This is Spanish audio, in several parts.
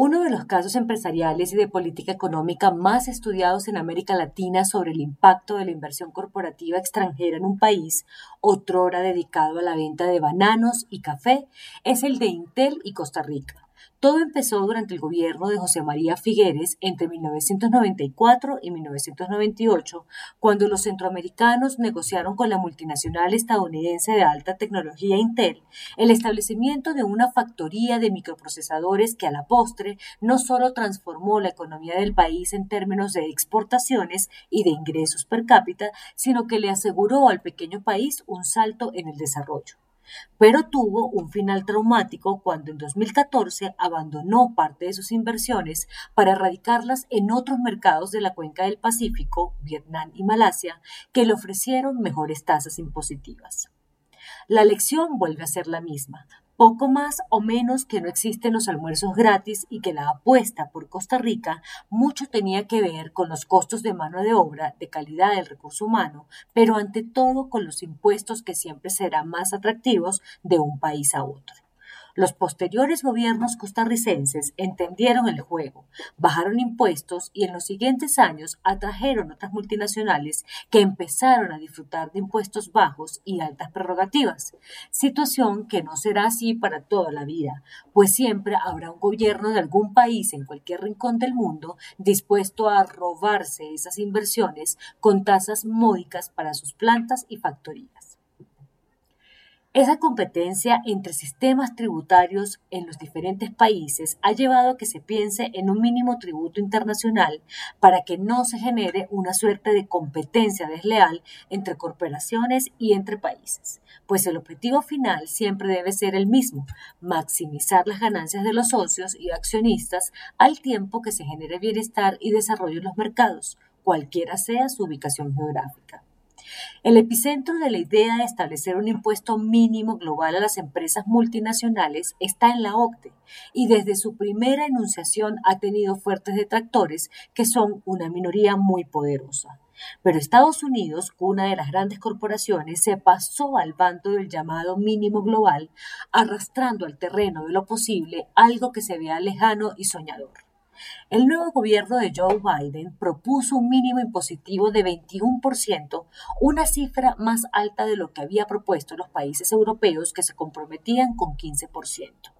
Uno de los casos empresariales y de política económica más estudiados en América Latina sobre el impacto de la inversión corporativa extranjera en un país, otrora dedicado a la venta de bananos y café, es el de Intel y Costa Rica. Todo empezó durante el gobierno de José María Figueres entre 1994 y 1998, cuando los centroamericanos negociaron con la multinacional estadounidense de alta tecnología Intel el establecimiento de una factoría de microprocesadores que a la postre no solo transformó la economía del país en términos de exportaciones y de ingresos per cápita, sino que le aseguró al pequeño país un salto en el desarrollo pero tuvo un final traumático cuando en 2014 abandonó parte de sus inversiones para radicarlas en otros mercados de la cuenca del Pacífico, Vietnam y Malasia, que le ofrecieron mejores tasas impositivas. La lección vuelve a ser la misma poco más o menos que no existen los almuerzos gratis y que la apuesta por Costa Rica mucho tenía que ver con los costos de mano de obra, de calidad del recurso humano, pero ante todo con los impuestos que siempre serán más atractivos de un país a otro. Los posteriores gobiernos costarricenses entendieron el juego, bajaron impuestos y en los siguientes años atrajeron otras multinacionales que empezaron a disfrutar de impuestos bajos y altas prerrogativas, situación que no será así para toda la vida, pues siempre habrá un gobierno de algún país en cualquier rincón del mundo dispuesto a robarse esas inversiones con tasas módicas para sus plantas y factorías. Esa competencia entre sistemas tributarios en los diferentes países ha llevado a que se piense en un mínimo tributo internacional para que no se genere una suerte de competencia desleal entre corporaciones y entre países, pues el objetivo final siempre debe ser el mismo, maximizar las ganancias de los socios y accionistas al tiempo que se genere bienestar y desarrollo en los mercados, cualquiera sea su ubicación geográfica. El epicentro de la idea de establecer un impuesto mínimo global a las empresas multinacionales está en la OCDE y desde su primera enunciación ha tenido fuertes detractores que son una minoría muy poderosa. Pero Estados Unidos, una de las grandes corporaciones, se pasó al bando del llamado mínimo global, arrastrando al terreno de lo posible algo que se vea lejano y soñador. El nuevo gobierno de Joe Biden propuso un mínimo impositivo de 21%, una cifra más alta de lo que había propuesto los países europeos que se comprometían con 15%.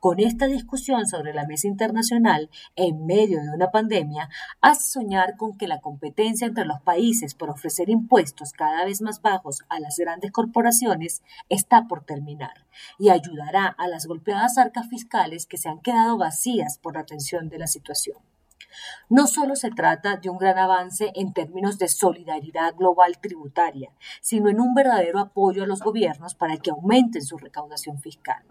Con esta discusión sobre la mesa internacional, en medio de una pandemia, hace soñar con que la competencia entre los países por ofrecer impuestos cada vez más bajos a las grandes corporaciones está por terminar y ayudará a las golpeadas arcas fiscales que se han quedado vacías por la tensión de la situación. No solo se trata de un gran avance en términos de solidaridad global tributaria, sino en un verdadero apoyo a los gobiernos para que aumenten su recaudación fiscal.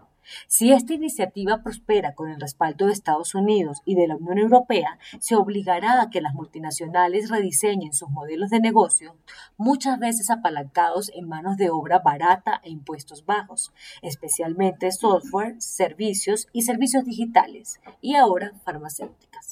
Si esta iniciativa prospera con el respaldo de Estados Unidos y de la Unión Europea, se obligará a que las multinacionales rediseñen sus modelos de negocio, muchas veces apalancados en manos de obra barata e impuestos bajos, especialmente software, servicios y servicios digitales, y ahora farmacéuticas.